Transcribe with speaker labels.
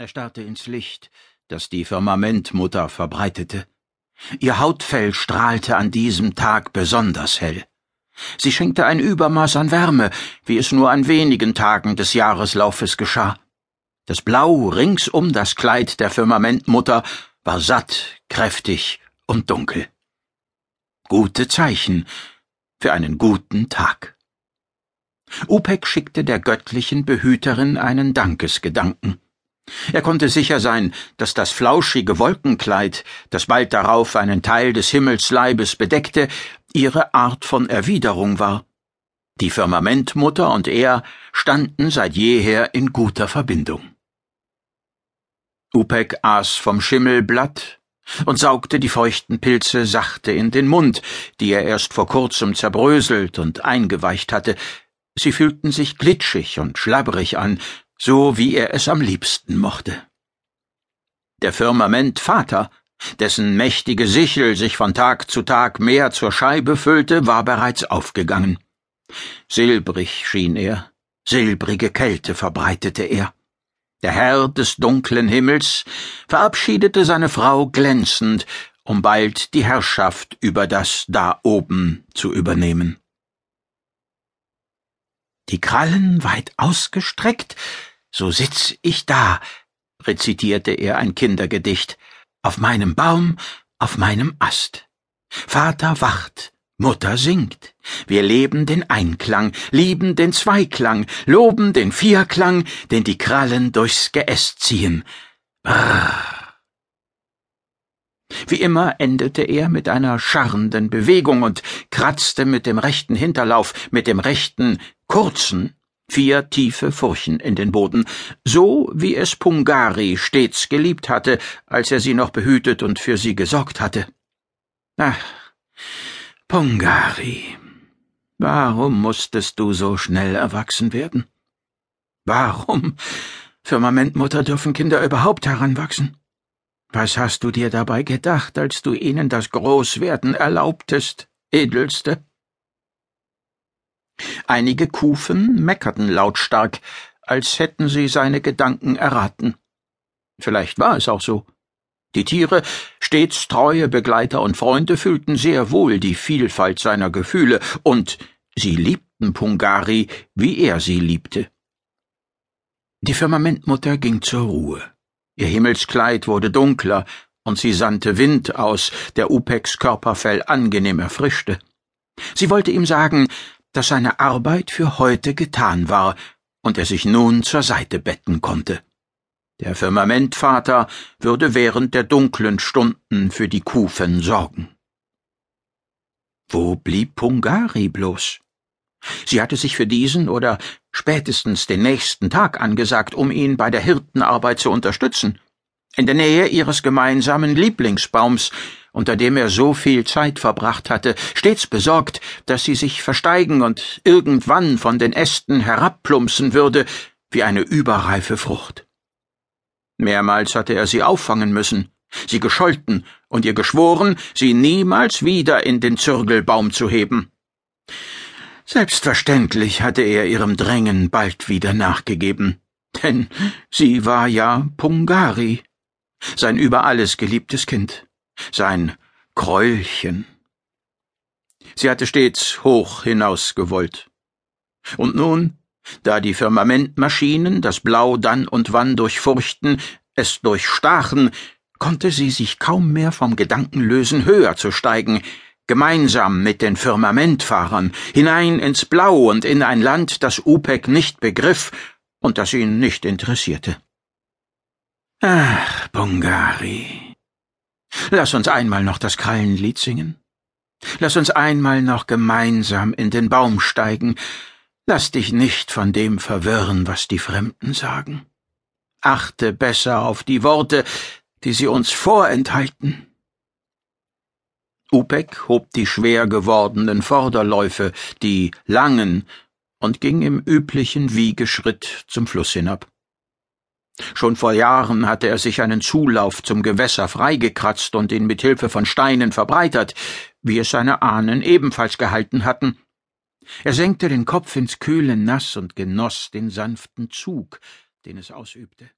Speaker 1: Er starrte ins Licht, das die Firmamentmutter verbreitete. Ihr Hautfell strahlte an diesem Tag besonders hell. Sie schenkte ein Übermaß an Wärme, wie es nur an wenigen Tagen des Jahreslaufes geschah. Das Blau rings um das Kleid der Firmamentmutter war satt, kräftig und dunkel. Gute Zeichen für einen guten Tag. Upek schickte der göttlichen Behüterin einen Dankesgedanken. Er konnte sicher sein, dass das flauschige Wolkenkleid, das bald darauf einen Teil des Himmelsleibes bedeckte, ihre Art von Erwiderung war. Die Firmamentmutter und er standen seit jeher in guter Verbindung. Upek aß vom Schimmelblatt und saugte die feuchten Pilze sachte in den Mund, die er erst vor kurzem zerbröselt und eingeweicht hatte. Sie fühlten sich glitschig und schlabberig an, so wie er es am liebsten mochte. Der Firmament Vater, dessen mächtige Sichel sich von Tag zu Tag mehr zur Scheibe füllte, war bereits aufgegangen. Silbrig schien er, silbrige Kälte verbreitete er. Der Herr des dunklen Himmels verabschiedete seine Frau glänzend, um bald die Herrschaft über das da oben zu übernehmen. Die Krallen weit ausgestreckt, so sitz ich da, rezitierte er ein Kindergedicht, auf meinem Baum, auf meinem Ast. Vater wacht, Mutter singt. Wir leben den Einklang, lieben den Zweiklang, loben den Vierklang, den die Krallen durchs Geäst ziehen. Brrr. Wie immer endete er mit einer scharrenden Bewegung und kratzte mit dem rechten Hinterlauf, mit dem rechten, kurzen, vier tiefe Furchen in den Boden, so wie es Pungari stets geliebt hatte, als er sie noch behütet und für sie gesorgt hatte. Ach, Pungari, warum musstest du so schnell erwachsen werden? Warum, Firmamentmutter, dürfen Kinder überhaupt heranwachsen? Was hast du dir dabei gedacht, als du ihnen das Großwerden erlaubtest, Edelste? Einige Kufen meckerten lautstark, als hätten sie seine Gedanken erraten. Vielleicht war es auch so. Die Tiere, stets treue Begleiter und Freunde, fühlten sehr wohl die Vielfalt seiner Gefühle, und sie liebten Pungari, wie er sie liebte. Die Firmamentmutter ging zur Ruhe. Ihr Himmelskleid wurde dunkler, und sie sandte Wind aus, der Upeks Körperfell angenehm erfrischte. Sie wollte ihm sagen, dass seine Arbeit für heute getan war und er sich nun zur Seite betten konnte. Der Firmamentvater würde während der dunklen Stunden für die Kufen sorgen. Wo blieb Pungari bloß? Sie hatte sich für diesen oder spätestens den nächsten Tag angesagt, um ihn bei der Hirtenarbeit zu unterstützen. In der Nähe ihres gemeinsamen Lieblingsbaums, unter dem er so viel Zeit verbracht hatte, stets besorgt, dass sie sich versteigen und irgendwann von den Ästen herabplumpsen würde, wie eine überreife Frucht. Mehrmals hatte er sie auffangen müssen, sie gescholten und ihr geschworen, sie niemals wieder in den Zürgelbaum zu heben. Selbstverständlich hatte er ihrem Drängen bald wieder nachgegeben, denn sie war ja Pungari, sein über alles geliebtes Kind sein Kräulchen. Sie hatte stets hoch hinaus gewollt. Und nun, da die Firmamentmaschinen das Blau dann und wann durchfurchten, es durchstachen, konnte sie sich kaum mehr vom Gedanken lösen, höher zu steigen, gemeinsam mit den Firmamentfahrern, hinein ins Blau und in ein Land, das Upek nicht begriff und das ihn nicht interessierte. Ach, Bungari. Lass uns einmal noch das Krallenlied singen. Lass uns einmal noch gemeinsam in den Baum steigen. Lass dich nicht von dem verwirren, was die Fremden sagen. Achte besser auf die Worte, die sie uns vorenthalten. Upek hob die schwer gewordenen Vorderläufe, die langen, und ging im üblichen Wiegeschritt zum Fluss hinab. Schon vor Jahren hatte er sich einen Zulauf zum Gewässer freigekratzt und ihn mit Hilfe von Steinen verbreitert, wie es seine Ahnen ebenfalls gehalten hatten. Er senkte den Kopf ins kühle Nass und genoss den sanften Zug, den es ausübte.